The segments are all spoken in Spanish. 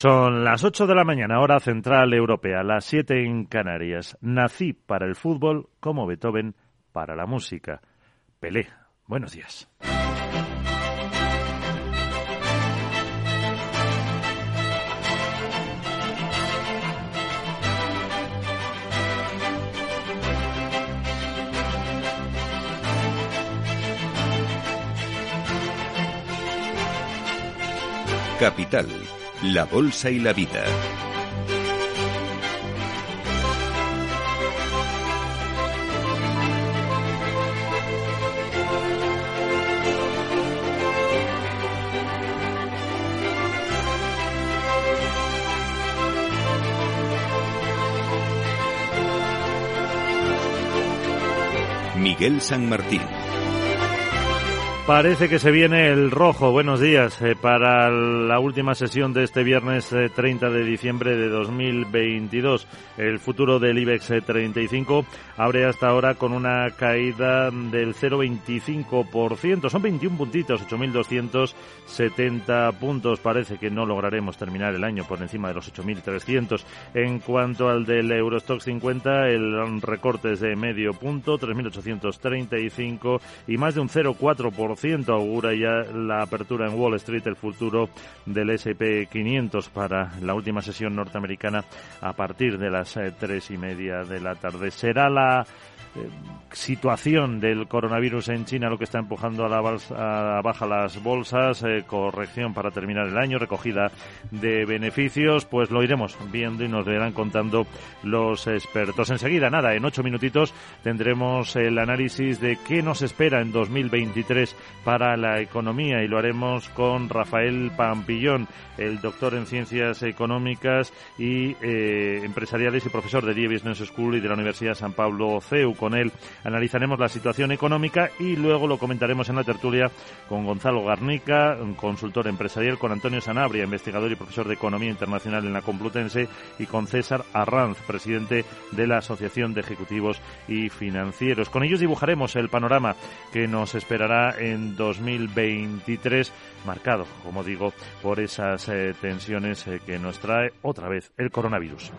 Son las 8 de la mañana, hora central europea, las 7 en Canarias. Nací para el fútbol como Beethoven para la música. Pelé. Buenos días. Capital la Bolsa y la Vida. Miguel San Martín. Parece que se viene el rojo. Buenos días eh, para la última sesión de este viernes 30 eh, de diciembre de 2022. El futuro del IBEX 35 eh, abre hasta ahora con una caída del 0,25%. Son 21 puntitos, 8.270 puntos. Parece que no lograremos terminar el año por encima de los 8.300. En cuanto al del Eurostock 50, el recorte es de medio punto, 3.835 y más de un 0,4% augura ya la apertura en Wall Street el futuro del S&P 500 para la última sesión norteamericana a partir de las eh, tres y media de la tarde. Será la eh, situación del coronavirus en China lo que está empujando a la, baja las bolsas, eh, corrección para terminar el año, recogida de beneficios, pues lo iremos viendo y nos lo irán contando los expertos. Enseguida, nada, en ocho minutitos tendremos el análisis de qué nos espera en 2023 para la economía y lo haremos con Rafael Pampillón, el doctor en ciencias económicas y eh, empresariales y profesor de Die Business School y de la Universidad San Pablo CEU. Con él analizaremos la situación económica y luego lo comentaremos en la tertulia con Gonzalo Garnica, consultor empresarial, con Antonio Sanabria, investigador y profesor de Economía Internacional en la Complutense, y con César Arranz, presidente de la Asociación de Ejecutivos y Financieros. Con ellos dibujaremos el panorama que nos esperará en 2023, marcado, como digo, por esas eh, tensiones eh, que nos trae otra vez el coronavirus.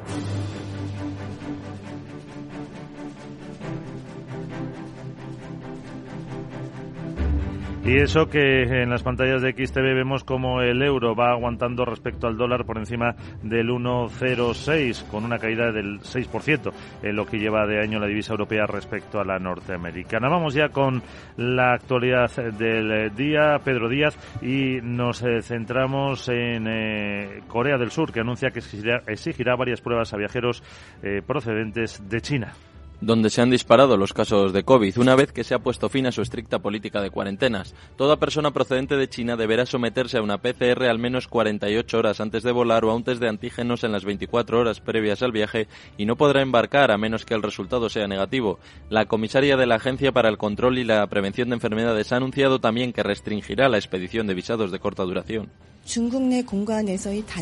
Y eso que en las pantallas de XTV vemos como el euro va aguantando respecto al dólar por encima del 1,06 con una caída del 6% en lo que lleva de año la divisa europea respecto a la norteamericana. Vamos ya con la actualidad del día, Pedro Díaz, y nos eh, centramos en eh, Corea del Sur que anuncia que exigirá, varias pruebas a viajeros eh, procedentes de China donde se han disparado los casos de COVID, una vez que se ha puesto fin a su estricta política de cuarentenas. Toda persona procedente de China deberá someterse a una PCR al menos 48 horas antes de volar o a un test de antígenos en las 24 horas previas al viaje y no podrá embarcar a menos que el resultado sea negativo. La comisaria de la Agencia para el Control y la Prevención de Enfermedades ha anunciado también que restringirá la expedición de visados de corta duración.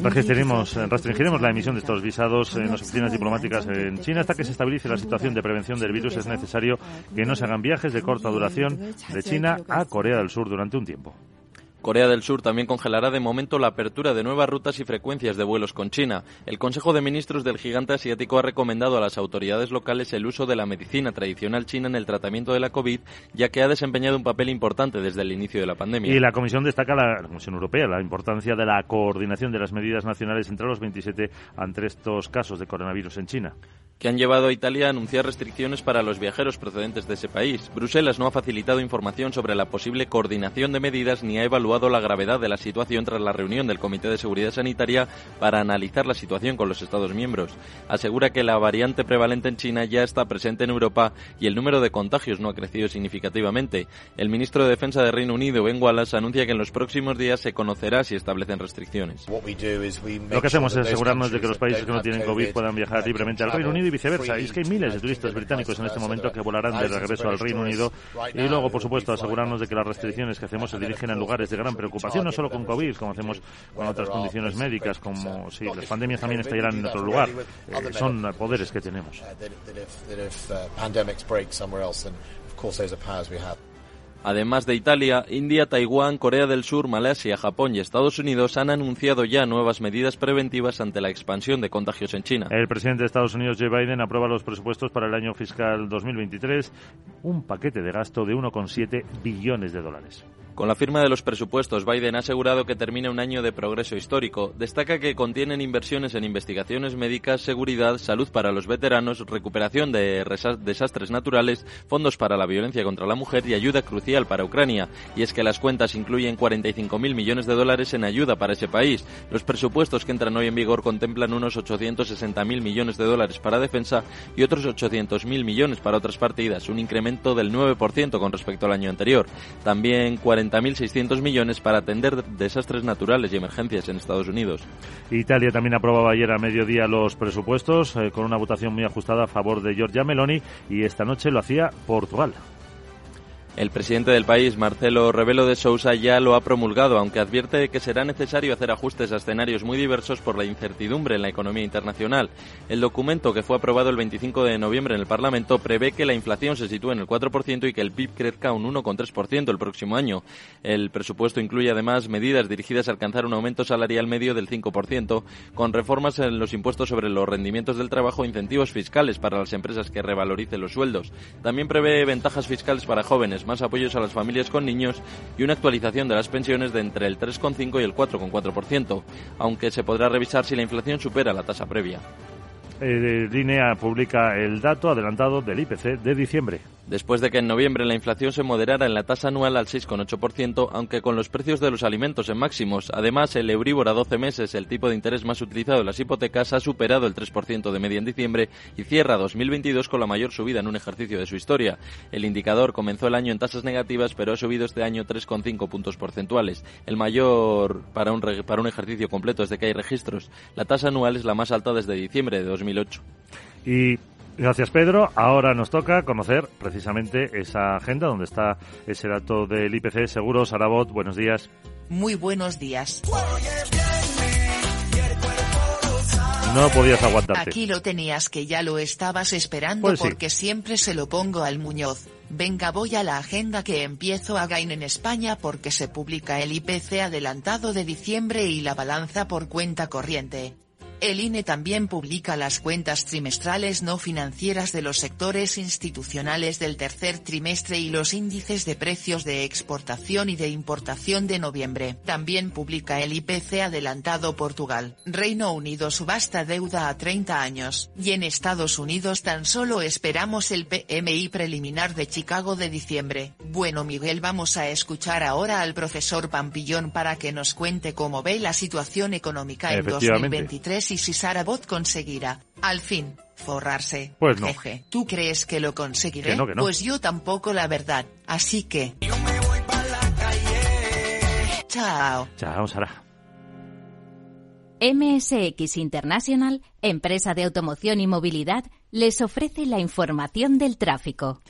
Restringiremos, restringiremos la emisión de estos visados en las oficinas diplomáticas en China hasta que se estabilice la situación de prevención del virus. Es necesario que no se hagan viajes de corta duración de China a Corea del Sur durante un tiempo. Corea del Sur también congelará de momento la apertura de nuevas rutas y frecuencias de vuelos con China. El Consejo de Ministros del gigante asiático ha recomendado a las autoridades locales el uso de la medicina tradicional china en el tratamiento de la COVID, ya que ha desempeñado un papel importante desde el inicio de la pandemia. Y la Comisión destaca, la, Comisión Europea, la importancia de la coordinación de las medidas nacionales entre los 27 ante estos casos de coronavirus en China que han llevado a Italia a anunciar restricciones para los viajeros procedentes de ese país. Bruselas no ha facilitado información sobre la posible coordinación de medidas ni ha evaluado la gravedad de la situación tras la reunión del Comité de Seguridad Sanitaria para analizar la situación con los Estados miembros. Asegura que la variante prevalente en China ya está presente en Europa y el número de contagios no ha crecido significativamente. El ministro de Defensa de Reino Unido, Ben Wallace, anuncia que en los próximos días se conocerá si establecen restricciones. Lo que hacemos es asegurarnos de que los países que no tienen COVID puedan viajar libremente al Reino Unido y viceversa. Y es que hay miles de turistas británicos en este momento que volarán de regreso al Reino Unido y luego, por supuesto, asegurarnos de que las restricciones que hacemos se dirigen a lugares de gran preocupación, no solo con COVID, como hacemos con otras condiciones médicas, como si las pandemias también estallarán en otro lugar. Eh, son poderes que tenemos. Además de Italia, India, Taiwán, Corea del Sur, Malasia, Japón y Estados Unidos han anunciado ya nuevas medidas preventivas ante la expansión de contagios en China. El presidente de Estados Unidos, Joe Biden, aprueba los presupuestos para el año fiscal 2023, un paquete de gasto de 1,7 billones de dólares. Con la firma de los presupuestos, Biden ha asegurado que termina un año de progreso histórico. Destaca que contienen inversiones en investigaciones médicas, seguridad, salud para los veteranos, recuperación de desastres naturales, fondos para la violencia contra la mujer y ayuda crucial para Ucrania. Y es que las cuentas incluyen 45.000 millones de dólares en ayuda para ese país. Los presupuestos que entran hoy en vigor contemplan unos 860.000 millones de dólares para defensa y otros 800.000 millones para otras partidas, un incremento del 9% con respecto al año anterior. También 40.600 millones para atender desastres naturales y emergencias en Estados Unidos. Italia también aprobaba ayer a mediodía los presupuestos eh, con una votación muy ajustada a favor de Giorgia Meloni y esta noche lo hacía Portugal. El presidente del país, Marcelo Rebelo de Sousa, ya lo ha promulgado, aunque advierte que será necesario hacer ajustes a escenarios muy diversos por la incertidumbre en la economía internacional. El documento, que fue aprobado el 25 de noviembre en el Parlamento, prevé que la inflación se sitúe en el 4% y que el PIB crezca un 1,3% el próximo año. El presupuesto incluye además medidas dirigidas a alcanzar un aumento salarial medio del 5%, con reformas en los impuestos sobre los rendimientos del trabajo e incentivos fiscales para las empresas que revaloricen los sueldos. También prevé ventajas fiscales para jóvenes más apoyos a las familias con niños y una actualización de las pensiones de entre el 3,5 y el 4,4%, aunque se podrá revisar si la inflación supera la tasa previa. Eh, Linea publica el dato adelantado del IPC de diciembre después de que en noviembre la inflación se moderara en la tasa anual al 6,8%, aunque con los precios de los alimentos en máximos. Además, el Euribor a 12 meses, el tipo de interés más utilizado en las hipotecas, ha superado el 3% de media en diciembre y cierra 2022 con la mayor subida en un ejercicio de su historia. El indicador comenzó el año en tasas negativas, pero ha subido este año 3,5 puntos porcentuales, el mayor para un, para un ejercicio completo desde que hay registros. La tasa anual es la más alta desde diciembre de 2008. Y Gracias, Pedro. Ahora nos toca conocer precisamente esa agenda donde está ese dato del IPC Seguro. Sarabot, buenos días. Muy buenos días. No podías aguantarte. Aquí lo tenías que ya lo estabas esperando Pues porque siempre se lo pongo al Muñoz. Venga, voy a la agenda que empiezo a gain en España porque se publica el IPC adelantado de diciembre y la balanza por cuenta corriente. El INE también publica las cuentas trimestrales no financieras de los sectores institucionales del tercer trimestre y los índices de precios de exportación y de importación de noviembre. También publica el IPC adelantado Portugal. Reino Unido subasta deuda a 30 años. Y en Estados Unidos tan solo esperamos el PMI preliminar de Chicago de diciembre. Bueno Miguel vamos a escuchar ahora al profesor Pampillón para que nos cuente cómo ve la situación económica en 2023 y si Sarabot conseguirá, al fin, forrarse. Pues no. Jeje. ¿Tú crees que lo conseguiré? Que no, que no. Pues yo tampoco la verdad, así que... Yo me voy para la calle. Chao. Chao, Sara. MSX International, empresa de automoción y movilidad, les ofrece la información del tráfico.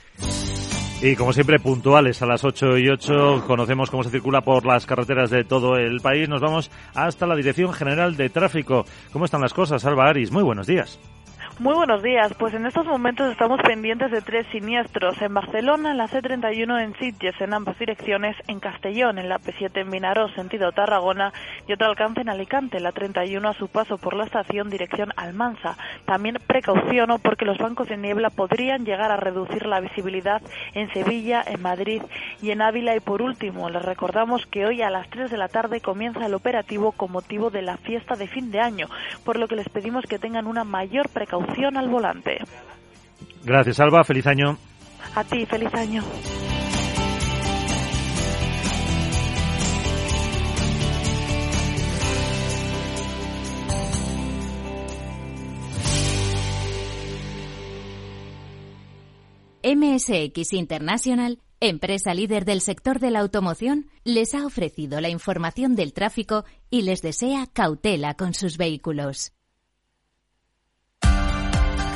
Y como siempre, puntuales a las 8 y 8, conocemos cómo se circula por las carreteras de todo el país. Nos vamos hasta la Dirección General de Tráfico. ¿Cómo están las cosas, Alba Aris? Muy buenos días. Muy buenos días. Pues en estos momentos estamos pendientes de tres siniestros. En Barcelona, en la C31 en Sitges, en ambas direcciones, en Castellón, en la P7 en Vinarós, sentido Tarragona, y otro alcance en Alicante, la 31 a su paso por la estación, dirección Almansa. También precaución porque los bancos de niebla podrían llegar a reducir la visibilidad en Sevilla, en Madrid y en Ávila. Y por último, les recordamos que hoy a las 3 de la tarde comienza el operativo con motivo de la fiesta de fin de año, por lo que les pedimos que tengan una mayor precaución al volante. Gracias, Alba. Feliz año. A ti, feliz año. MSX International, empresa líder del sector de la automoción, les ha ofrecido la información del tráfico y les desea cautela con sus vehículos.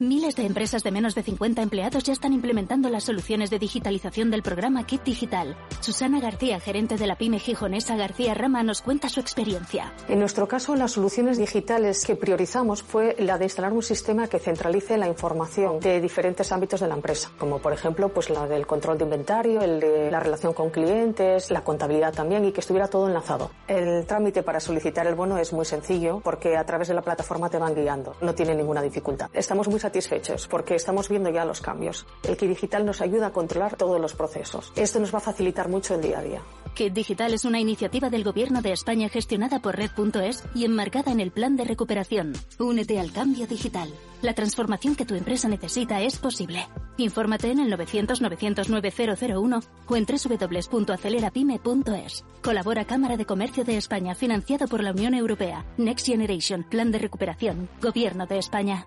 Miles de empresas de menos de 50 empleados ya están implementando las soluciones de digitalización del programa Kit Digital. Susana García, gerente de la pyme gijonesa García Rama, nos cuenta su experiencia. En nuestro caso, las soluciones digitales que priorizamos fue la de instalar un sistema que centralice la información de diferentes ámbitos de la empresa, como por ejemplo pues la del control de inventario, el de la relación con clientes, la contabilidad también y que estuviera todo enlazado. El trámite para solicitar el bono es muy sencillo porque a través de la plataforma te van guiando, no tiene ninguna dificultad. Estamos muy satisfechos porque estamos viendo ya los cambios. El Kit Digital nos ayuda a controlar todos los procesos. Esto nos va a facilitar mucho el día a día. Kit Digital es una iniciativa del Gobierno de España gestionada por Red.es y enmarcada en el Plan de Recuperación. Únete al cambio digital. La transformación que tu empresa necesita es posible. Infórmate en el 900-909-001 o en www.acelerapyme.es. Colabora Cámara de Comercio de España, financiado por la Unión Europea. Next Generation, Plan de Recuperación, Gobierno de España.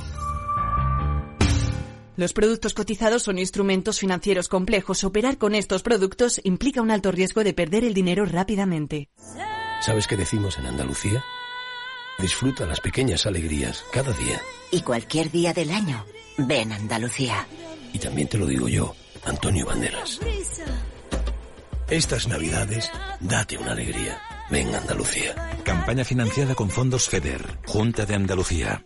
Los productos cotizados son instrumentos financieros complejos. Operar con estos productos implica un alto riesgo de perder el dinero rápidamente. ¿Sabes qué decimos en Andalucía? Disfruta las pequeñas alegrías cada día. Y cualquier día del año, ven Andalucía. Y también te lo digo yo, Antonio Banderas. Estas navidades, date una alegría. Ven Andalucía. Campaña financiada con fondos FEDER, Junta de Andalucía.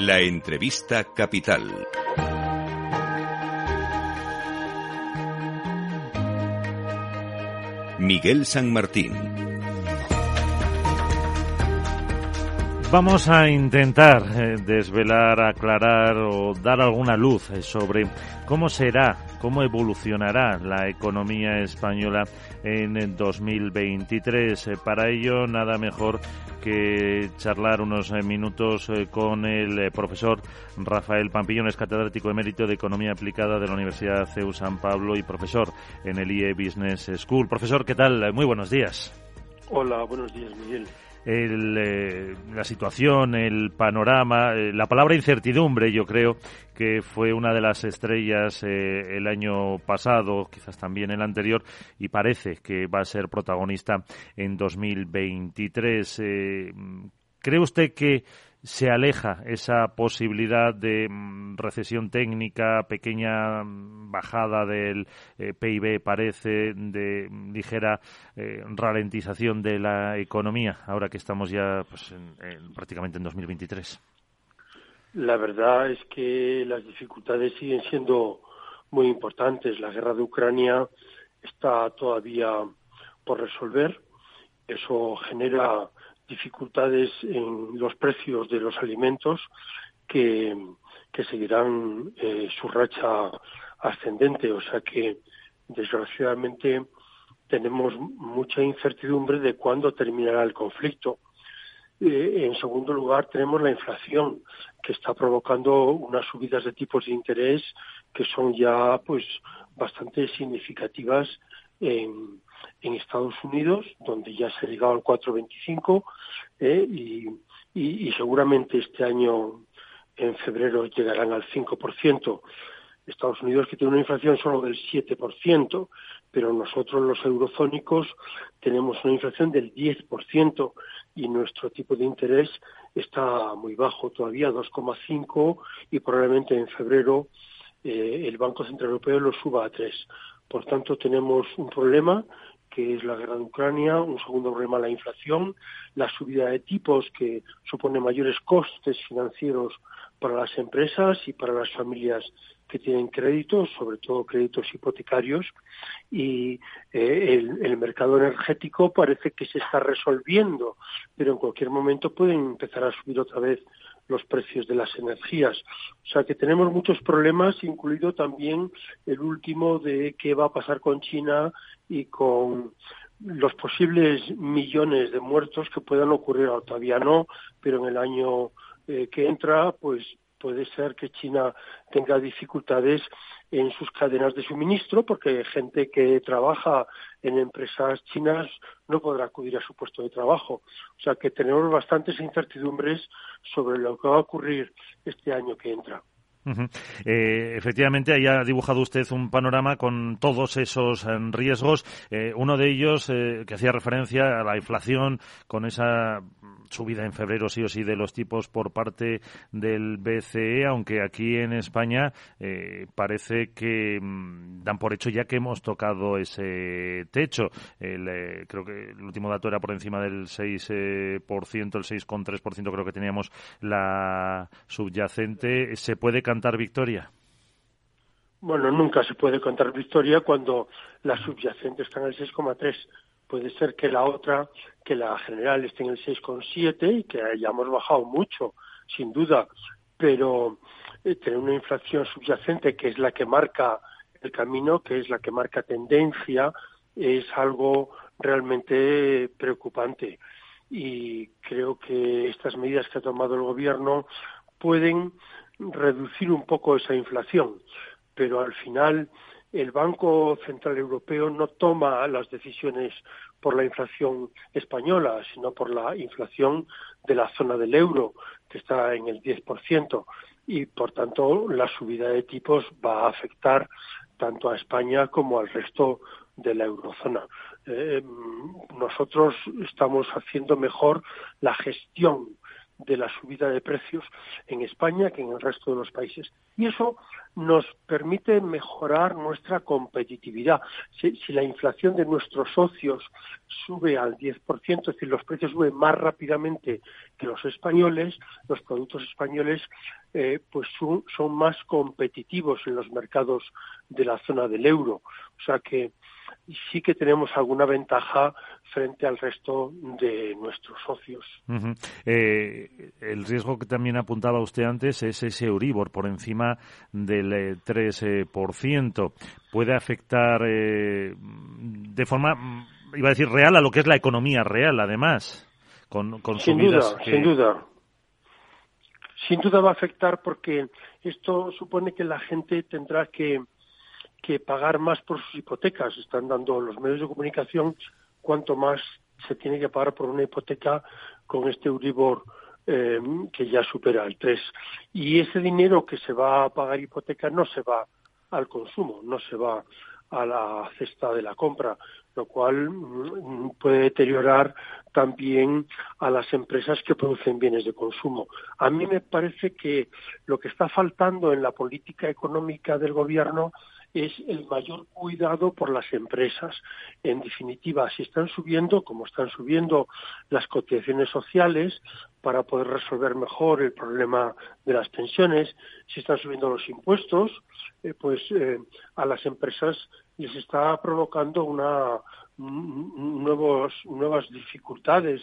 La entrevista capital. Miguel San Martín. Vamos a intentar eh, desvelar, aclarar o dar alguna luz eh, sobre cómo será, cómo evolucionará la economía española en 2023. Eh, para ello, nada mejor que charlar unos minutos con el profesor Rafael Pampillón, es catedrático emérito de Economía Aplicada de la Universidad CEU San Pablo y profesor en el IE Business School. Profesor, ¿qué tal? Muy buenos días. Hola, buenos días, Miguel el, eh, la situación, el panorama, eh, la palabra incertidumbre, yo creo que fue una de las estrellas eh, el año pasado, quizás también el anterior, y parece que va a ser protagonista en 2023. ¿Cree usted que se aleja esa posibilidad de mm, recesión técnica, pequeña mm, bajada del eh, PIB, parece, de mm, ligera eh, ralentización de la economía, ahora que estamos ya pues, prácticamente en 2023. La verdad es que las dificultades siguen siendo muy importantes. La guerra de Ucrania está todavía por resolver. Eso genera dificultades en los precios de los alimentos que, seguirán eh, su racha ascendente. O sea que, desgraciadamente, tenemos mucha incertidumbre de cuándo terminará el conflicto. Eh, en segundo lugar, tenemos la inflación, que está provocando unas subidas de tipos de interés que son ya pues bastante significativas en, Estados Unidos, donde ya se ha llegado al 4,25 ¿eh? y, y, seguramente este año, en febrero, llegarán al 5%. Estados Unidos que tiene una inflación solo del 7%, pero nosotros los eurozónicos tenemos una inflación del 10% y nuestro tipo de interés está muy bajo todavía, 2,5 y probablemente en febrero eh, el Banco Central Europeo lo suba a 3. Por tanto, tenemos un problema que es la guerra de Ucrania, un segundo problema la inflación, la subida de tipos que supone mayores costes financieros para las empresas y para las familias que tienen créditos, sobre todo créditos hipotecarios, y eh, el, mercado energético parece que se está resolviendo, pero en cualquier momento pueden empezar a subir otra vez los precios de las energías. O sea que tenemos muchos problemas, incluido también el último de qué va a pasar con China y con los posibles millones de muertos que puedan ocurrir, todavía no, pero en el año eh, que entra, pues puede ser que China tenga dificultades en sus cadenas de suministro porque gente que trabaja en empresas chinas no podrá acudir a su puesto de trabajo. O sea que tenemos bastantes incertidumbres sobre lo que va a ocurrir este año que entra. Eh, efectivamente, ahí ha dibujado usted un panorama con todos esos eh, riesgos. Eh, uno de ellos, que hacía referencia a la inflación, con esa subida en febrero sí o sí de los tipos por parte del BCE, aunque aquí en España parece que mm, dan por hecho ya que hemos tocado ese techo. creo que el último dato era por encima del 6%, el 6,3% creo que teníamos la subyacente. ¿Se puede cantar victoria? Bueno, nunca se puede contar victoria cuando la subyacente está en el 6,3. Puede ser que la otra, que la general esté en el 6,7 y que hayamos bajado mucho, sin duda. Pero eh, tener una inflación subyacente que es la que marca el camino, que es la que marca tendencia, es algo realmente preocupante. Y creo que estas medidas que ha tomado el Gobierno pueden reducir un poco esa inflación, pero al final el Banco Central Europeo no toma las decisiones por la inflación española, sino por la inflación de la zona del euro, que está en el 10%, y por tanto la subida de tipos va a afectar tanto a España como al resto de la eurozona. Eh, nosotros estamos haciendo mejor la gestión de la subida de precios en España que en el resto de los países. Y eso nos permite mejorar nuestra competitividad. Si, la inflación de nuestros socios sube al 10%, es decir, los precios suben más rápidamente que los españoles, los productos españoles eh, pues son, son más competitivos en los mercados de la zona del euro. O sea que sí que tenemos alguna ventaja frente al resto de nuestros socios. Eh, el riesgo que también apuntaba usted antes es ese Euribor por encima del 3%. Eh, ¿Puede afectar eh, de forma, iba a decir, real a lo que es la economía real, además? Con, con sin duda, sin duda. Sin duda va a afectar porque esto supone que la gente tendrá que que pagar más por sus hipotecas. Están dando los medios de comunicación cuánto más se tiene que pagar por una hipoteca con este Euribor eh, que ya supera el 3. Y ese dinero que se va a pagar hipoteca no se va al consumo, no se va a la cesta de la compra, lo cual mm, puede deteriorar también a las empresas que producen bienes de consumo. A mí me parece que lo que está faltando en la política económica del gobierno es el mayor cuidado por las empresas. En definitiva, si están subiendo, como están subiendo las cotizaciones sociales para poder resolver mejor el problema de las pensiones, si están subiendo los impuestos, eh, pues eh, a las empresas les está provocando una nuevos, nuevas dificultades,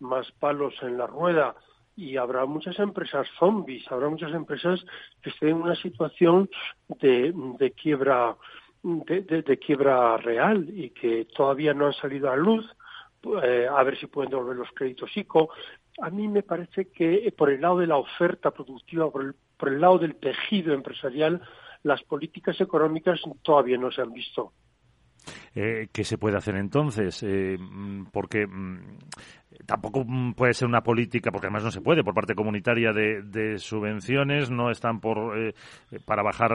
más palos en la rueda y habrá muchas empresas zombies, habrá muchas empresas que estén en una situación de, de quiebra de, quiebra real y que todavía no han salido a luz, eh, a ver si pueden devolver los créditos ICO. A mí me parece que por el lado de la oferta productiva, por el, por el lado del tejido empresarial, las políticas económicas todavía no se han visto. Eh, ¿Qué se puede hacer entonces? Eh, porque mm, tampoco puede ser una política, porque además no se puede, por parte comunitaria de, subvenciones, no están por, eh, para bajar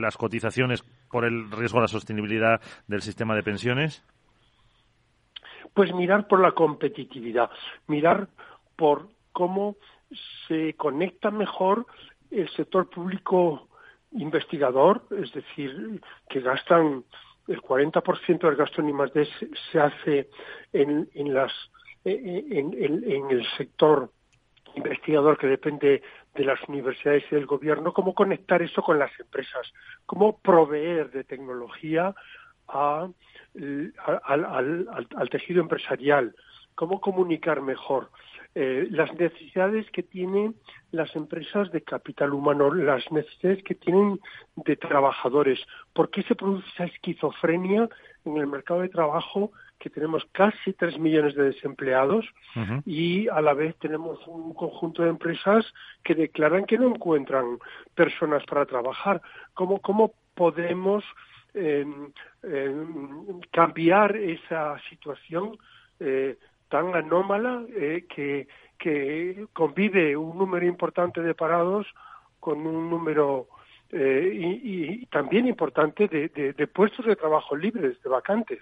las cotizaciones por el riesgo de la sostenibilidad del sistema de pensiones. Pues mirar por la competitividad, mirar por cómo se conecta mejor el sector público investigador, es decir, que gastan el 40% del gasto en I+D se, hace en, en las en, en, el sector investigador que depende de las universidades y del gobierno, cómo conectar eso con las empresas, cómo proveer de tecnología a, al, tejido empresarial, cómo comunicar mejor. Eh, las necesidades que tienen las empresas de capital humano, las necesidades que tienen de trabajadores. ¿Por qué se produce esa esquizofrenia en el mercado de trabajo que tenemos casi tres millones de desempleados y a la vez tenemos un conjunto de empresas que declaran que no encuentran personas para trabajar. ¿Cómo, cómo podemos em, em, cambiar esa situación eh, tan anómala eh, que, que convive un número importante de parados con un número eh, y, también importante de, de, puestos de trabajo libres, de vacantes.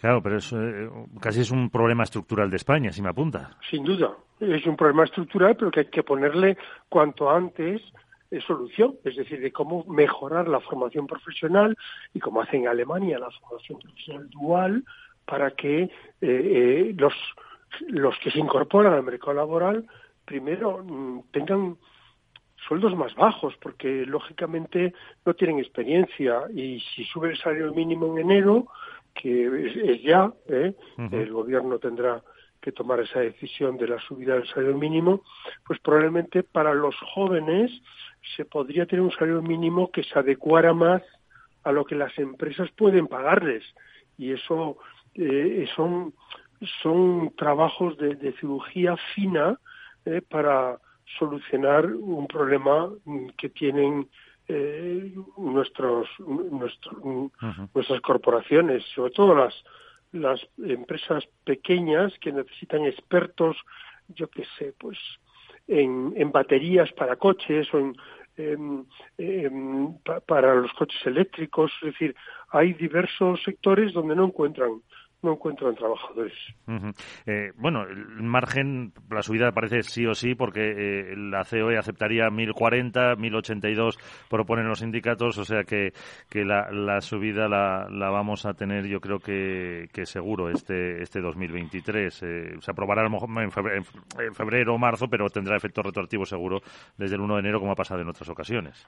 Claro, pero es, eh, casi es un problema estructural de España, si me apunta. Sin duda, es un problema estructural, pero que hay que ponerle cuanto antes eh, solución, es decir, de cómo mejorar la formación profesional y como hace en Alemania la formación profesional dual para que eh, los, los que se incorporan al mercado laboral primero mm, tengan sueldos más bajos, porque lógicamente no tienen experiencia y si sube el salario mínimo en enero, que es, ya, ¿eh? el gobierno tendrá que tomar esa decisión de la subida del salario mínimo, pues probablemente para los jóvenes se podría tener un salario mínimo que se adecuara más a lo que las empresas pueden pagarles. Y eso eh, son, son trabajos de, de cirugía fina eh, para solucionar un problema que tienen eh, nuestros, nuestras corporaciones, sobre todo las, las empresas pequeñas que necesitan expertos, yo qué sé, pues en, en baterías para coches o en, para los coches eléctricos, es decir, hay diversos sectores donde no encuentran no encuentran trabajadores. Eh, bueno, el margen, la subida parece sí o sí, porque eh, la COE aceptaría 1.040, 1.082 proponen los sindicatos, o sea que, que la, la subida la, la, vamos a tener yo creo que, que seguro este, este 2023. Eh, se aprobará en febrero, en febrero o marzo, pero tendrá efecto retroactivo seguro desde el 1 de enero, como ha pasado en otras ocasiones.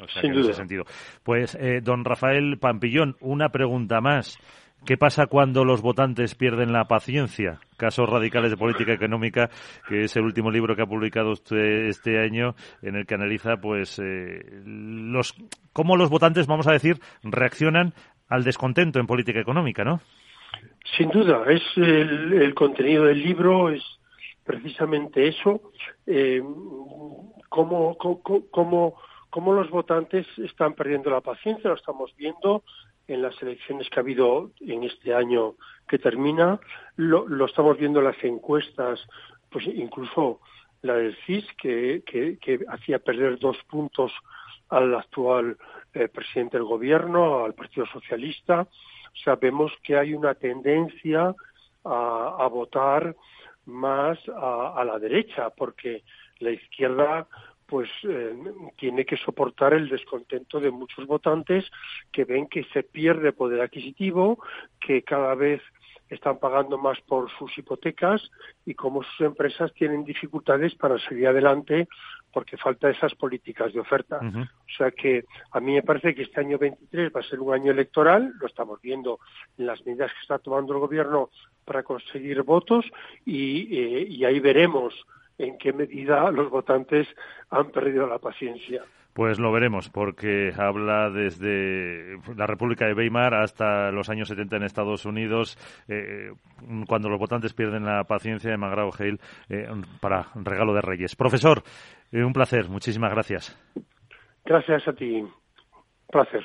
O sea, en ese sentido. Pues, don Rafael Pampillón, una pregunta más. ¿Qué pasa cuando los votantes pierden la paciencia? Casos radicales de política económica, que es el último libro que ha publicado usted este año, en el que analiza, pues, eh, los cómo los votantes, vamos a decir, reaccionan al descontento en política económica, ¿no? Sin duda, es el, contenido del libro es precisamente eso, eh, cómo, cómo, cómo los votantes están perdiendo la paciencia, lo estamos viendo en las elecciones que ha habido en este año que termina. Lo, lo estamos viendo en las encuestas, pues incluso la del CIS, que, que, hacía perder dos puntos al actual eh, presidente del gobierno, al Partido Socialista. Sabemos que hay una tendencia a, votar más a la derecha, porque la izquierda pues eh, tiene que soportar el descontento de muchos votantes que ven que se pierde poder adquisitivo, que cada vez están pagando más por sus hipotecas y cómo sus empresas tienen dificultades para seguir adelante porque falta esas políticas de oferta. O sea que a mí me parece que este año 23 va a ser un año electoral, lo estamos viendo en las medidas que está tomando el gobierno para conseguir votos y, eh, y ahí veremos en qué medida los votantes han perdido la paciencia. Pues lo veremos, porque habla desde la República de Weimar hasta los años 70 en Estados Unidos, eh, cuando los votantes pierden la paciencia de Magrao Hale eh, para regalo de Reyes. Profesor, eh, un placer, muchísimas gracias. Gracias a ti, placer.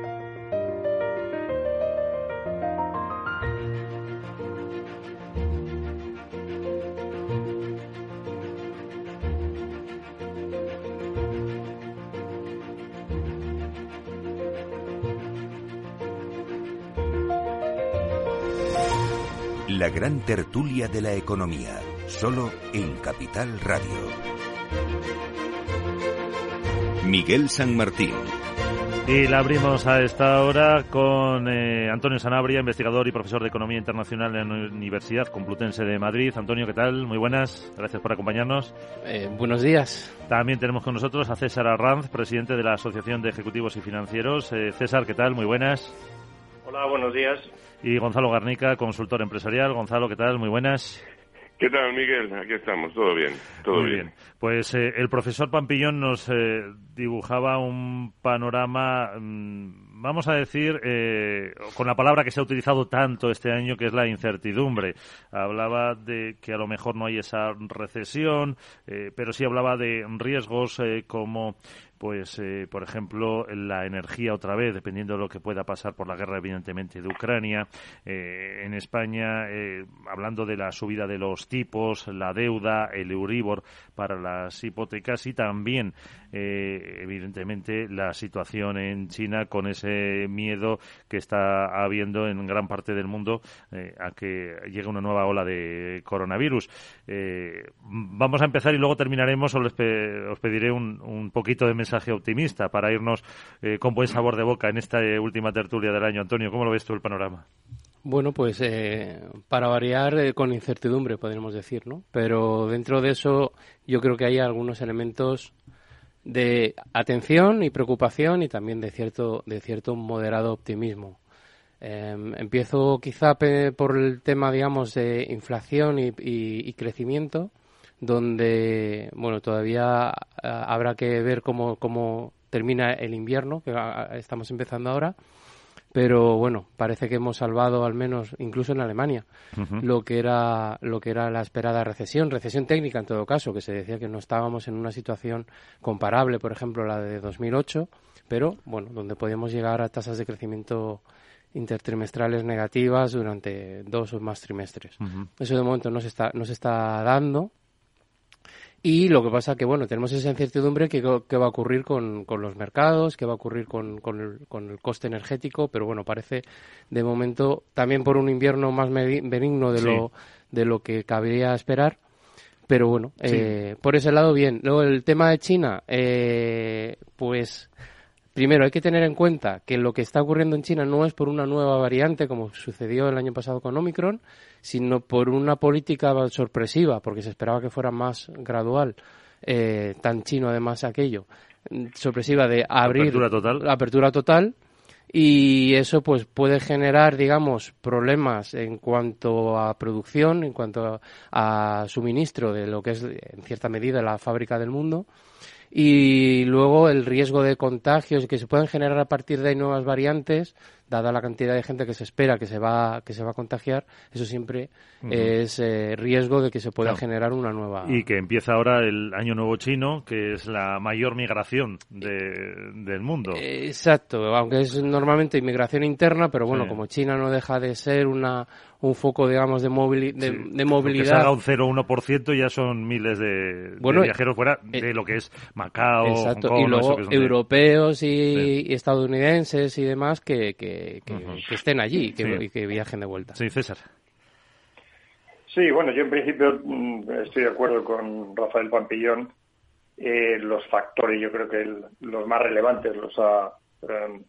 La gran tertulia de la economía, solo en Capital Radio. Miguel San Martín. Y la abrimos a esta hora con eh, Antonio Sanabria, investigador y profesor de Economía Internacional en la Universidad Complutense de Madrid. Antonio, ¿qué tal? Muy buenas. Gracias por acompañarnos. Eh, buenos días. También tenemos con nosotros a César Arranz, presidente de la Asociación de Ejecutivos y Financieros. Eh, César, ¿qué tal? Muy buenas. Hola, buenos días. Y Gonzalo Garnica, consultor empresarial. Gonzalo, ¿qué tal? Muy buenas. ¿Qué tal, Miguel? Aquí estamos, todo bien, todo bien. Pues eh, el profesor Pampillón nos eh, dibujaba un panorama, mm, vamos a decir, eh, con la palabra que se ha utilizado tanto este año, que es la incertidumbre. Hablaba de que a lo mejor no hay esa recesión, pero sí hablaba de riesgos como pues, eh, por ejemplo, la energía otra vez, dependiendo de lo que pueda pasar por la guerra, evidentemente, de Ucrania. Eh, en España, eh, hablando de la subida de los tipos, la deuda, el Euribor para las hipotecas y también, evidentemente, la situación en China con ese miedo que está habiendo en gran parte del mundo a que llegue una nueva ola de coronavirus. vamos a empezar y luego terminaremos. Os, os pediré un, un poquito de mensaje mensaje optimista para irnos eh, con buen sabor de boca en esta eh, última tertulia del año. Antonio, ¿cómo lo ves tú el panorama? Bueno, pues eh, para variar con incertidumbre, podríamos decir, ¿no? Pero dentro de eso yo creo que hay algunos elementos de atención y preocupación y también de cierto, de cierto moderado optimismo. Em, empiezo quizá por el tema, digamos, de inflación y crecimiento donde bueno todavía ah, habrá que ver cómo, cómo termina el invierno que estamos empezando ahora. Pero bueno parece que hemos salvado al menos incluso en Alemania lo que era lo que era la esperada recesión. Recesión técnica en todo caso que se decía que no estábamos en una situación comparable por ejemplo la de 2008 pero bueno donde podíamos llegar a tasas de crecimiento intertrimestrales negativas durante dos o más trimestres. Eso de momento no se está no se está dando y lo que pasa que, bueno, tenemos esa incertidumbre que, que va a ocurrir con, con, los mercados, que va a ocurrir con, con, el, con, el, coste energético, pero bueno, parece de momento también por un invierno más benigno de, lo, de lo que cabría esperar. Pero bueno, eh, por ese lado bien. Luego el tema de China, eh, pues Primero, hay que tener en cuenta que lo que está ocurriendo en China no es por una nueva variante, como sucedió el año pasado con Omicron, sino por una política sorpresiva, porque se esperaba que fuera más gradual, eh, tan chino además aquello, sorpresiva de abrir apertura total. apertura total y eso pues puede generar digamos problemas en cuanto a producción en cuanto a suministro de lo que es en cierta medida la fábrica del mundo y luego el riesgo de contagios que se pueden generar a partir de nuevas variantes dada la cantidad de gente que se espera que se va que se va a contagiar, eso siempre es eh, riesgo de que se pueda generar una nueva. Y que empieza ahora el Año Nuevo Chino, que es la mayor migración del mundo. Exacto, aunque es normalmente inmigración interna, pero bueno, como China no deja de ser una un foco, digamos, de, de, movilidad. Que se haga un 0,1% ya son miles de, viajeros fuera de eh, lo que es Macao, exacto, y luego europeos y, estadounidenses y demás que, que, que, estén allí y que viajen de vuelta. Sí, César. Sí, bueno, yo en principio mm, estoy de acuerdo con Rafael Pampillón. Eh, los factores, yo creo que los más relevantes los ha eh,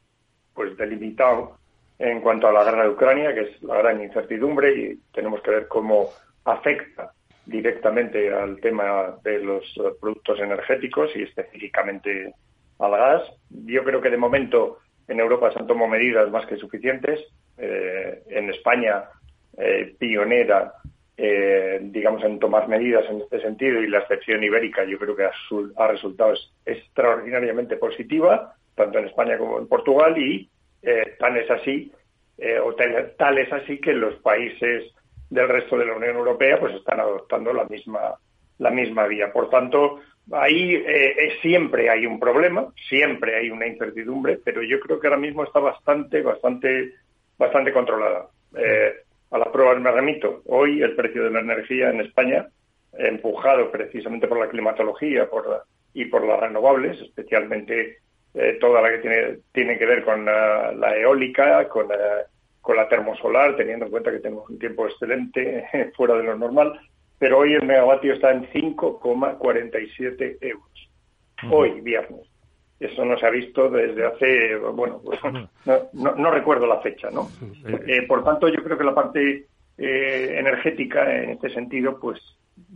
pues delimitado en cuanto a la guerra de Ucrania, que es la gran incertidumbre y tenemos que ver cómo afecta directamente al tema de los productos energéticos y específicamente al gas. Yo creo que de momento en Europa se han tomado medidas más que suficientes. Eh, en España, eh, pionera, eh, digamos, en tomar medidas en este sentido y la excepción ibérica yo creo que ha, resultado extraordinariamente positiva, tanto en España como en Portugal y tan es así, o tal, es así que los países del resto de la Unión Europea pues están adoptando la misma, la misma vía. Por tanto, ahí eh, siempre hay un problema, siempre hay una incertidumbre, pero yo creo que ahora mismo está bastante, bastante, bastante controlada. a las pruebas me remito. Hoy el precio de la energía en España, empujado precisamente por la climatología por y por las renovables, especialmente eh, toda la que tiene, tiene que ver con la, eólica, la, con la termosolar, teniendo en cuenta que tenemos un tiempo excelente fuera de lo normal, pero hoy el megavatio está en 5,47 euros. Hoy, viernes. Eso no se ha visto desde hace, bueno, pues, no, no, recuerdo la fecha, ¿no? Eh, por tanto, yo creo que la parte eh, energética, en este sentido, pues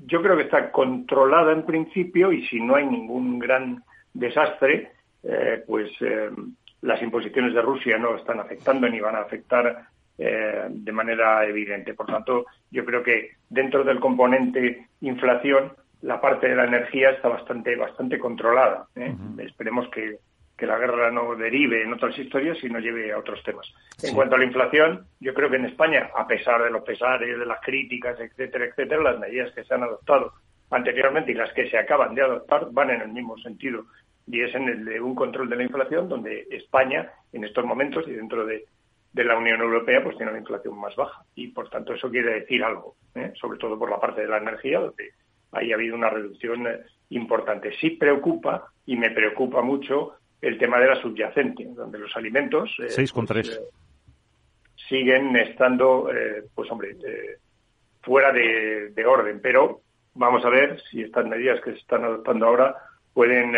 yo creo que está controlada en principio y si no hay ningún gran desastre, eh, pues eh, las imposiciones de Rusia no están afectando ni van a afectar eh, de manera evidente. Por tanto, yo creo que dentro del componente inflación, la parte de la energía está bastante, bastante controlada. Esperemos que, la guerra no derive en otras historias y no lleve a otros temas. En cuanto a la inflación, yo creo que en España, a pesar de los pesares, de las críticas, etcétera, etcétera, las medidas que se han adoptado anteriormente y las que se acaban de adoptar van en el mismo sentido y es en el de un control de la inflación donde España en estos momentos y dentro de, la Unión Europea pues tiene una inflación más baja y por tanto eso quiere decir algo, ¿eh? sobre todo por la parte de la energía donde ahí ha habido una reducción eh, importante. Sí preocupa y me preocupa mucho el tema de la subyacente, donde los alimentos eh, pues, siguen estando, pues hombre, fuera de, de orden, pero vamos a ver si estas medidas que se están adoptando ahora pueden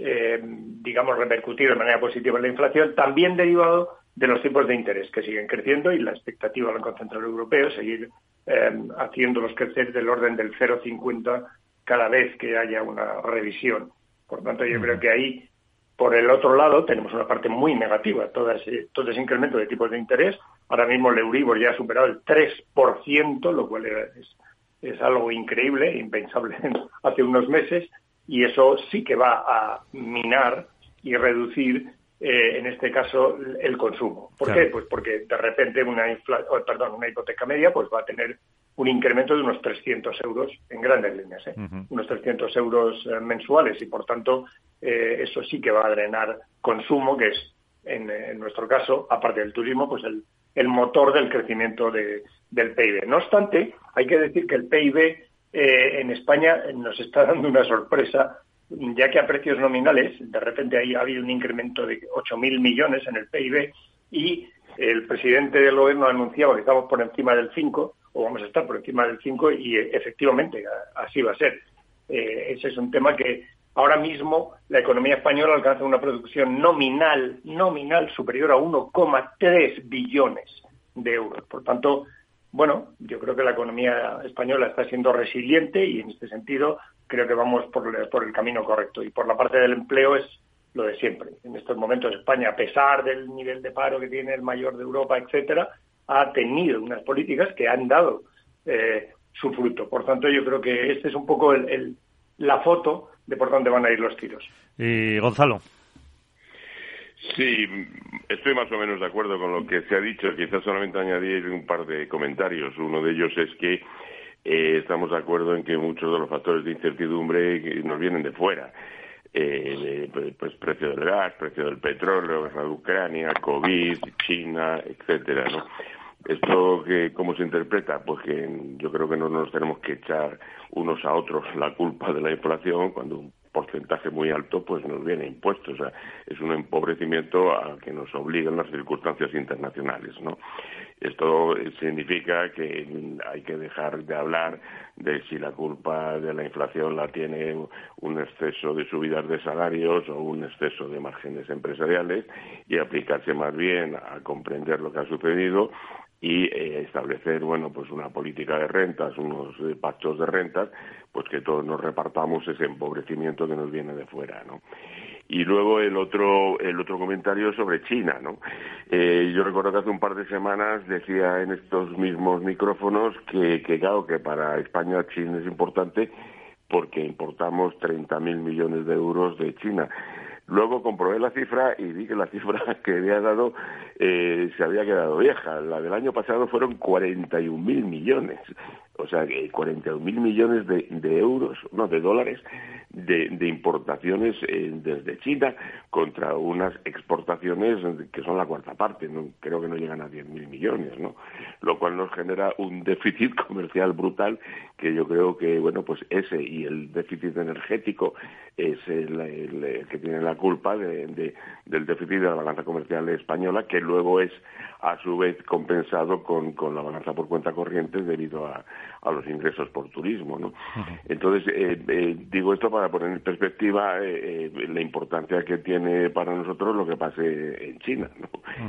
eh, digamos, repercutir de manera positiva en la inflación, también derivado de los tipos de interés que siguen creciendo y la expectativa del Banco Central Europeo es seguir eh, haciéndolos crecer del orden del 0,50 cada vez que haya una revisión. Por tanto, yo creo que ahí, por el otro lado, tenemos una parte muy negativa, todo ese, todo ese incremento de tipos de interés. Ahora mismo el Euribor ya ha superado el 3%, lo cual es, es algo increíble, impensable hace unos meses, y eso sí que va a minar y reducir, eh, en este caso, el consumo. ¿Por qué? Pues porque de repente una, oh, perdón, una hipoteca media pues va a tener un incremento de unos 300 euros en grandes líneas, ¿eh? unos 300 euros eh, mensuales y por tanto eso sí que va a drenar consumo, que es en, en, nuestro caso, aparte del turismo, pues el, el motor del crecimiento de, del PIB. No obstante, hay que decir que el PIB eh, en España nos está dando una sorpresa, ya que a precios nominales, de repente ahí ha habido un incremento de 8.000 millones en el PIB y el presidente del gobierno ha anunciado que estamos por encima del 5, o vamos a estar por encima del 5, y efectivamente así va a ser. Eh, ese es un tema que ahora mismo la economía española alcanza una producción nominal, nominal superior a 1,3 billones de euros. Por tanto, bueno, yo creo que la economía española está siendo resiliente y en este sentido creo que vamos por, el camino correcto. Y por la parte del empleo es lo de siempre. En estos momentos España, a pesar del nivel de paro que tiene el mayor de Europa, etcétera, ha tenido unas políticas que han dado eh, su fruto. Por tanto, yo creo que este es un poco la foto de por dónde van a ir los tiros. Y Gonzalo. Sí, estoy más o menos de acuerdo con lo que se ha dicho. Quizás solamente añadir un par de comentarios. Uno de ellos es que eh, estamos de acuerdo en que muchos de los factores de incertidumbre nos vienen de fuera. Eh, pues, pues, precio del gas, precio del petróleo, guerra de Ucrania, COVID, China, etcétera, ¿no? ¿Esto que, cómo se interpreta? Pues que yo creo que no nos tenemos que echar unos a otros la culpa de la inflación cuando un porcentaje muy alto pues nos viene impuesto. O sea, es un empobrecimiento al que nos obligan las circunstancias internacionales, ¿no? Esto significa que hay que dejar de hablar de si la culpa de la inflación la tiene un exceso de subidas de salarios o un exceso de márgenes empresariales y aplicarse más bien a comprender lo que ha sucedido y eh, establecer bueno pues una política de rentas unos eh, pactos de rentas pues que todos nos repartamos ese empobrecimiento que nos viene de fuera no y luego el otro el otro comentario sobre China no eh, yo recuerdo que hace un par de semanas decía en estos mismos micrófonos que, que claro que para España China es importante porque importamos 30.000 millones de euros de China Luego comprobé la cifra y vi que la cifra que había dado eh, se había quedado vieja. La del año pasado fueron 41.000 millones o sea, 41 mil millones de, euros, no, de dólares, de, importaciones eh, desde China contra unas exportaciones que son la cuarta parte, no, creo que no llegan a 10 mil millones, ¿no? Lo cual nos genera un déficit comercial brutal que yo creo que, bueno, pues ese y el déficit energético es el, que tiene la culpa del déficit de la balanza comercial española, que luego es a su vez compensado con, con la balanza por cuenta corriente debido a, a los ingresos por turismo. ¿no? Entonces, eh, eh, digo esto para poner en perspectiva eh, la importancia que tiene para nosotros lo que pase en China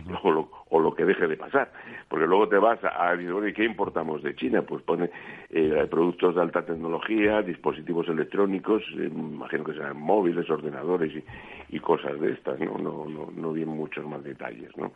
¿no? o, lo, o, lo, que deje de pasar. Porque luego te vas a, decir, qué importamos de China? Pues pone productos de alta tecnología, dispositivos electrónicos, imagino que sean móviles, ordenadores y, y cosas de estas, ¿no? No, no, no bien muchos más detalles, ¿no?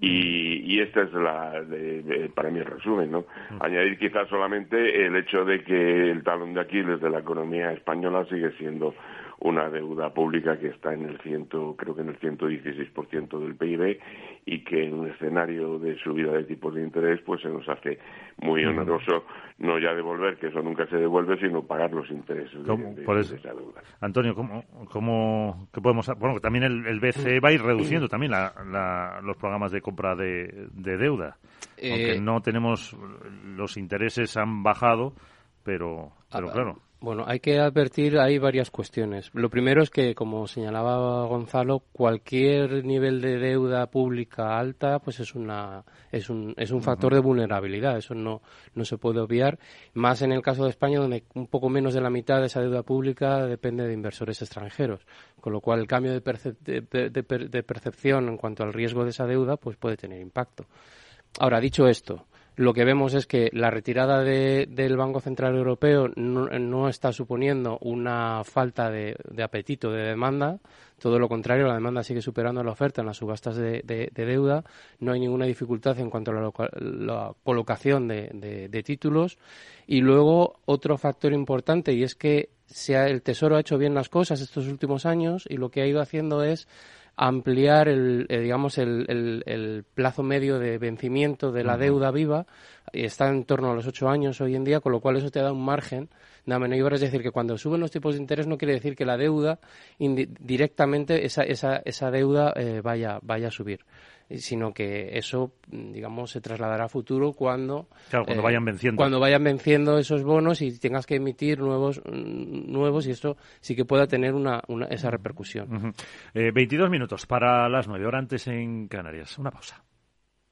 Y, y esta es la, de, para mí el resumen, ¿no? Añadir quizás solamente el hecho de que el talón de Aquiles de la economía española sigue siendo una deuda pública que está en el ciento, creo que en el 116% del PIB y que en un escenario de subida de tipos de interés pues se nos hace muy oneroso no ya devolver, que eso nunca se devuelve, sino pagar los intereses de, esa deuda. Antonio, ¿cómo, cómo que podemos...? Bueno, también el, el BCE va a ir reduciendo también la, los programas de compra de, deuda. Aunque eh, no tenemos... Los intereses han bajado, pero, pero claro... Bueno, hay que advertir, hay varias cuestiones. Lo primero es que, como señalaba Gonzalo, cualquier nivel de deuda pública alta, pues es una es un, es un factor de vulnerabilidad. Eso no, no se puede obviar. Más en el caso de España, donde un poco menos de la mitad de esa deuda pública depende de inversores extranjeros. Con lo cual, el cambio de, de percepción en cuanto al riesgo de esa deuda, pues puede tener impacto. Ahora, dicho esto, lo que vemos es que la retirada del Banco Central Europeo no, está suponiendo una falta de, apetito de demanda, todo lo contrario, la demanda sigue superando la oferta en las subastas de, deuda, no hay ninguna dificultad en cuanto a la, colocación de, títulos. Y luego otro factor importante y es que el Tesoro ha hecho bien las cosas estos últimos años y lo que ha ido haciendo es ampliar el, eh, digamos el, el, plazo medio de vencimiento de la deuda viva está en torno a los ocho años hoy en día con lo cual eso te da un margen de maniobra es decir que cuando suben los tipos de interés no quiere decir que la deuda directamente esa, esa, esa deuda eh, vaya vaya a subir sino que eso, digamos, se trasladará a futuro cuando, cuando eh, vayan venciendo. Cuando vayan venciendo esos bonos y tengas que emitir nuevos, nuevos y esto sí que pueda tener una, esa repercusión. 22 eh, minutos para las 9 horas antes en Canarias. Una pausa.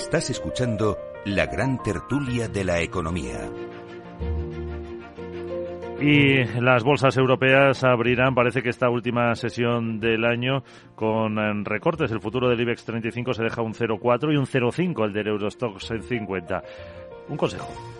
Estás escuchando la gran tertulia de la economía. Y las bolsas europeas abrirán, parece que esta última sesión del año, con eh, recortes. El futuro del IBEX 35 se deja un 0,4 y un 0,5 el del Eurostox 50. Un consejo.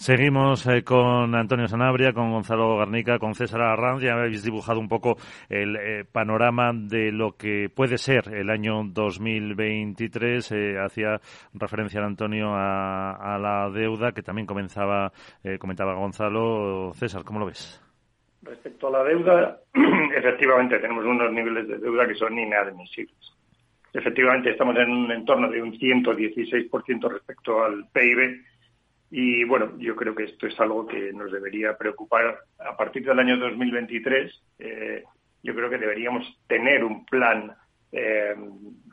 Seguimos eh, con Antonio Sanabria, con Gonzalo Garnica, con César Arranz. Ya habéis dibujado un poco el eh, panorama de lo que puede ser el año 2023. Eh, hacía referencia Antonio a, la deuda que también comenzaba, comentaba Gonzalo. César, ¿cómo lo ves? Respecto a la deuda, efectivamente tenemos unos niveles de deuda que son inadmisibles. Efectivamente estamos en un entorno de un 116% respecto al PIB y bueno, yo creo que esto es algo que nos debería preocupar. A partir del año 2023, eh, yo creo que deberíamos tener un plan eh,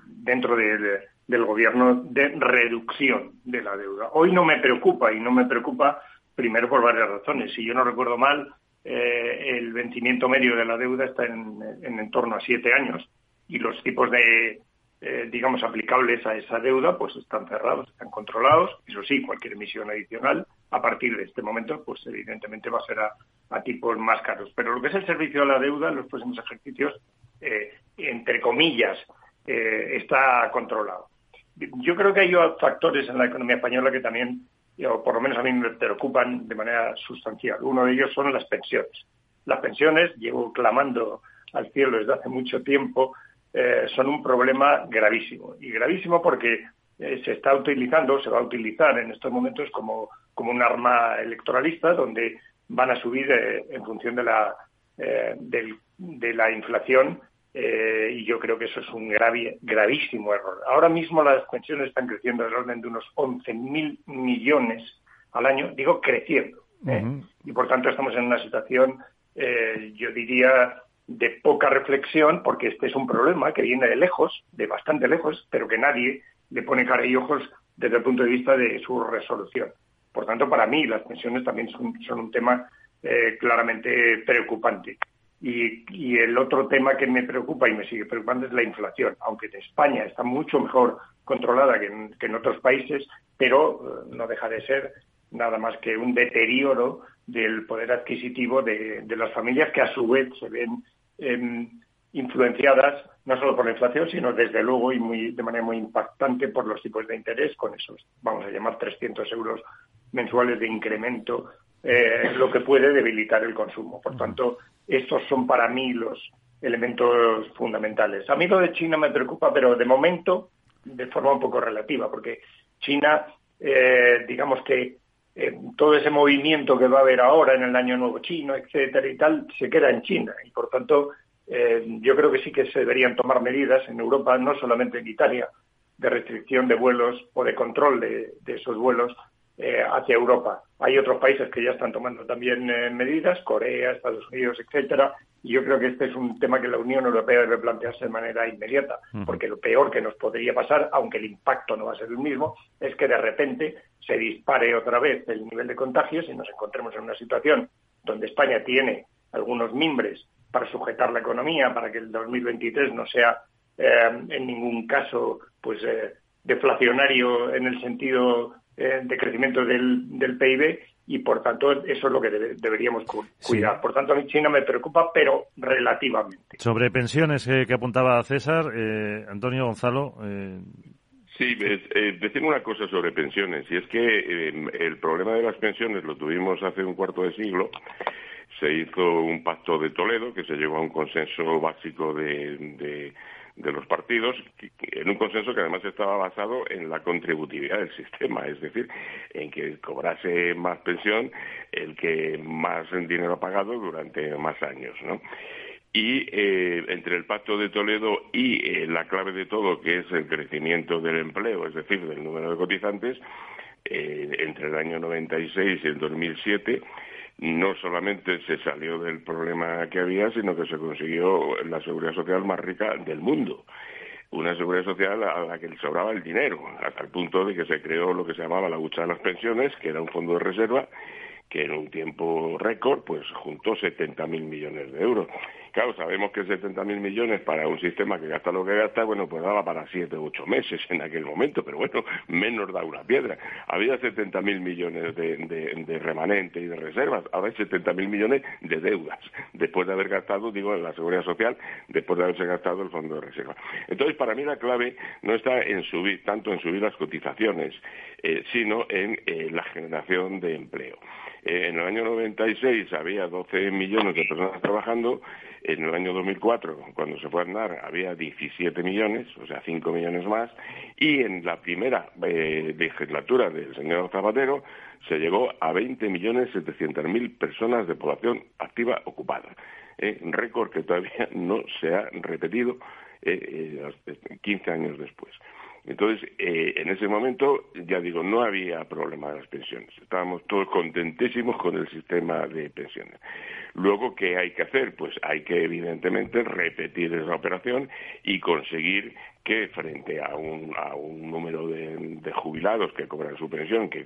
dentro del gobierno de reducción de la deuda. Hoy no me preocupa y no me preocupa primero por varias razones. Si yo no recuerdo mal, eh, el vencimiento medio de la deuda está en, en, torno a siete años y los tipos de, eh, digamos, aplicables a esa deuda, pues están cerrados, están controlados. Eso sí, cualquier emisión adicional, a partir de este momento, pues evidentemente va a ser a, tipos más caros. Pero lo que es el servicio a la deuda en los próximos ejercicios, eh, entre comillas, eh, está controlado. Yo creo que hay factores en la economía española que también, o por lo menos a mí me preocupan de manera sustancial. Uno de ellos son las pensiones. Las pensiones, llevo clamando al cielo desde hace mucho tiempo, eh, son un problema gravísimo. Y gravísimo porque eh, se está utilizando, se va a utilizar en estos momentos como, como un arma electoralista donde van a subir eh, en función de la, de la inflación y yo creo que eso es un gravísimo error. Ahora mismo las pensiones están creciendo del orden de unos 11.000 millones al año, digo creciendo. Y por tanto estamos en una situación, yo diría, de poca reflexión, porque este es un problema que viene de lejos, de bastante lejos, pero que nadie le pone cara y ojos desde el punto de vista de su resolución. Por tanto, para mí las pensiones también son, un tema eh, claramente preocupante. Y, el otro tema que me preocupa y me sigue preocupando es la inflación, aunque en España está mucho mejor controlada que en, otros países, pero eh, no deja de ser nada más que un deterioro del poder adquisitivo de, de las familias que a su vez se ven Em, influenciadas no solo por la inflación, sino desde luego y muy, de manera muy impactante por los tipos de interés, con esos, vamos a llamar, 300 euros mensuales de incremento, eh, lo que puede debilitar el consumo. Por tanto, estos son para mí los elementos fundamentales. A mí lo de China me preocupa, pero de momento de forma un poco relativa, porque China, eh, digamos que eh, todo ese movimiento que va a haber ahora en el Año Nuevo Chino, etcétera y tal, se queda en China. Y por tanto, eh, yo creo que sí que se deberían tomar medidas en Europa, no solamente en Italia, de restricción de vuelos o de control de, esos vuelos eh, hacia Europa. Hay otros países que ya están tomando también medidas, Corea, Estados Unidos, etcétera, Y yo creo que este es un tema que la Unión Europea debe plantearse de manera inmediata, porque lo peor que nos podría pasar, aunque el impacto no va a ser el mismo, es que de repente se dispare otra vez el nivel de contagios y nos encontremos en una situación donde España tiene algunos mimbres para sujetar la economía, para que el 2023 no sea eh, en ningún caso pues eh, deflacionario en el sentido eh, de crecimiento del, del PIB y por tanto eso es lo que deberíamos cuidar. Por tanto, a mí China me preocupa, pero relativamente. Sobre pensiones que apuntaba César, eh, Antonio Gonzalo. Eh... Sí, eh, decir una cosa sobre pensiones, y es que em, el problema de las pensiones lo tuvimos hace un cuarto de siglo. Se hizo un pacto de Toledo que se llegó a un consenso básico de de los partidos, en un consenso que además estaba basado en la contributividad del sistema, es decir, en que cobrase más pensión el que más dinero ha pagado durante más años, ¿no? Y eh, entre el Pacto de Toledo y eh, la clave de todo, que es el crecimiento del empleo, es decir, del número de cotizantes, eh, entre el año 96 y el 2007, no solamente se salió del problema que había, sino que se consiguió la seguridad social más rica del mundo. Una seguridad social a la que le sobraba el dinero, hasta el punto de que se creó lo que se llamaba la hucha de las pensiones, que era un fondo de reserva, que en un tiempo récord pues juntó 70.000 millones de euros. Claro, sabemos que 70.000 millones para un sistema que gasta lo que gasta, bueno, pues daba para siete o ocho meses en aquel momento, pero bueno, menos da una piedra. Había 70.000 millones de, de, remanente y de reservas, ahora hay 70.000 millones de deudas, después de haber gastado, digo, en la seguridad social, después de haberse gastado el fondo de reserva. Entonces, para mí la clave no está en subir, tanto en subir las cotizaciones, eh, sino en eh, la generación de empleo. Eh, en el año 96 había 12 millones de personas trabajando, en el año 2004, cuando se fue a andar, había 17 millones, o sea, 5 millones más, y en la primera eh, legislatura del señor Zapatero se llegó a 20 millones 700 mil personas de población activa ocupada. Eh, un récord que todavía no se ha repetido 15 años después. Entonces, eh, en ese momento, ya digo, no había problema de las pensiones. Estábamos todos contentísimos con el sistema de pensiones. Luego, ¿qué hay que hacer? Pues hay que, evidentemente, repetir esa operación y conseguir que frente a un, a un número de, jubilados que cobran su pensión, que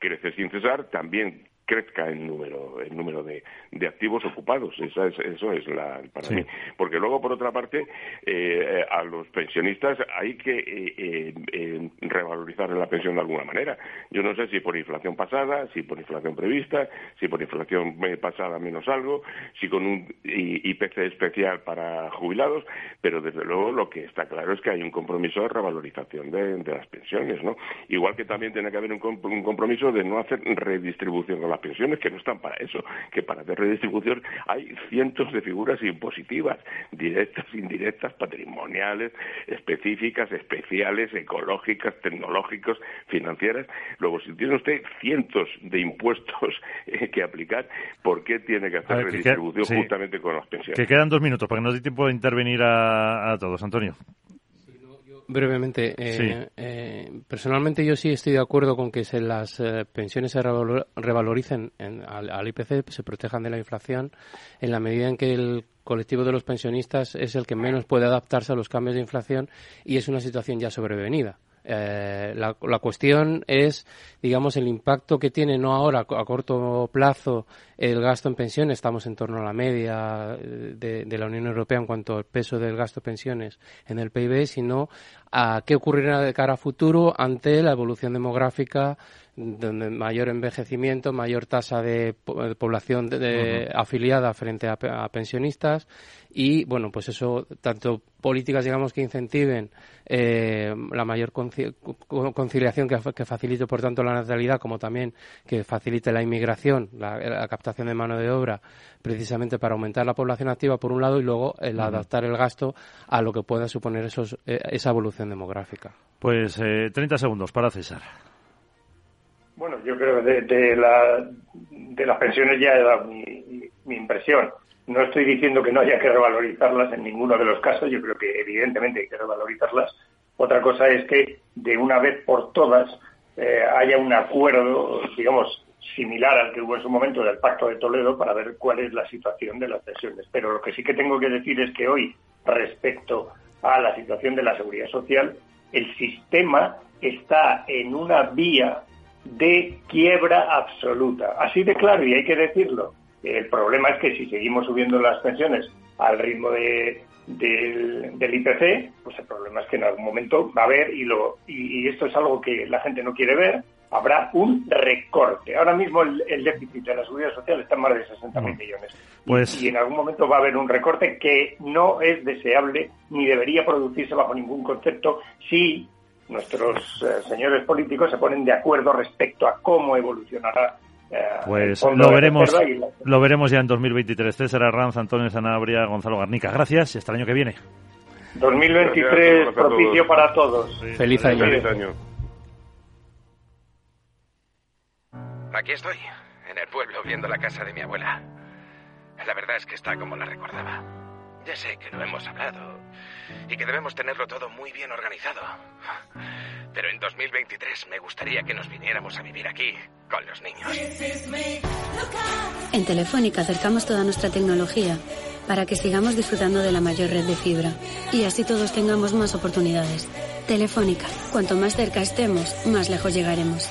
crece sin cesar, también crezca el número el número de, de activos ocupados. Esa es, eso es la para mí. Porque luego por otra parte eh, a los pensionistas hay que eh, eh, revalorizar la pensión de alguna manera. Yo no sé si por inflación pasada si por inflación prevista si por inflación pasada menos algo si con un IPC especial para jubilados pero desde luego lo que está claro es que hay un compromiso de revalorización de, las pensiones no igual que también tiene que haber un, un compromiso de no hacer redistribución las pensiones que no están para eso, que para hacer redistribución hay cientos de figuras impositivas, directas, indirectas, patrimoniales, específicas, especiales, ecológicas, tecnológicas, financieras. Luego, si tiene usted cientos de impuestos eh, que aplicar, ¿por qué tiene que hacer redistribución justamente con las pensiones? Que quedan dos minutos para que nos dé tiempo de intervenir a todos. Antonio brevemente. Eh, eh, personalmente yo sí estoy de acuerdo con que se las eh, pensiones se revaloricen al, IPC, se protejan de la inflación, en la medida en que el colectivo de los pensionistas es el que menos puede adaptarse a los cambios de inflación y es una situación ya sobrevenida. Eh, la, cuestión es, digamos, el impacto que tiene no ahora a corto plazo el gasto en pensiones. Estamos en torno a la media de, de la Unión Europea en cuanto al peso del gasto en pensiones en el PIB, sino a qué ocurrirá de cara a futuro ante la evolución demográfica donde mayor envejecimiento, mayor tasa de, población afiliada frente a, pensionistas. Y, bueno, pues eso, tanto políticas, digamos, que incentiven eh, la mayor conciliación que, facilite, por tanto, la natalidad, como también que facilite la inmigración, la, captación de mano de obra, precisamente para aumentar la población activa, por un lado, y luego el adaptar el gasto a lo que pueda suponer esos, eh, esa evolución demográfica. Pues eh, 30 segundos para César. Bueno, yo creo que de, la, de las pensiones ya he dado mi, impresión. No estoy diciendo que no haya que revalorizarlas en ninguno de los casos, yo creo que evidentemente hay que revalorizarlas. Otra cosa es que de una vez por todas eh, haya un acuerdo, digamos, similar al que hubo en su momento del Pacto de Toledo para ver cuál es la situación de las pensiones. Pero lo que sí que tengo que decir es que hoy, respecto a la situación de la seguridad social, el sistema está en una vía de quiebra absoluta. Así de claro, y hay que decirlo. El problema es que si seguimos subiendo las pensiones al ritmo de, del, IPC, pues el problema es que en algún momento va a haber, y, lo, y, esto es algo que la gente no quiere ver, habrá un recorte. Ahora mismo el, déficit de la seguridad social está en más de 60.000 mil millones. Pues... Y, en algún momento va a haber un recorte que no es deseable ni debería producirse bajo ningún concepto si nuestros eh, señores políticos se ponen de acuerdo respecto a cómo evolucionará eh, pues lo veremos, lo veremos ya en 2023. César Arranz, Antonio Sanabria, Gonzalo Garnica. Gracias y hasta el año que viene. 2023 propicio para todos. Feliz año. Feliz año. Aquí estoy, en el pueblo, viendo la casa de mi abuela. La verdad es que está como la recordaba. Ya sé que lo hemos hablado y que debemos tenerlo todo muy bien organizado. Pero en 2023 me gustaría que nos viniéramos a vivir aquí con los niños. En Telefónica acercamos toda nuestra tecnología para que sigamos disfrutando de la mayor red de fibra y así todos tengamos más oportunidades. Telefónica, cuanto más cerca estemos, más lejos llegaremos.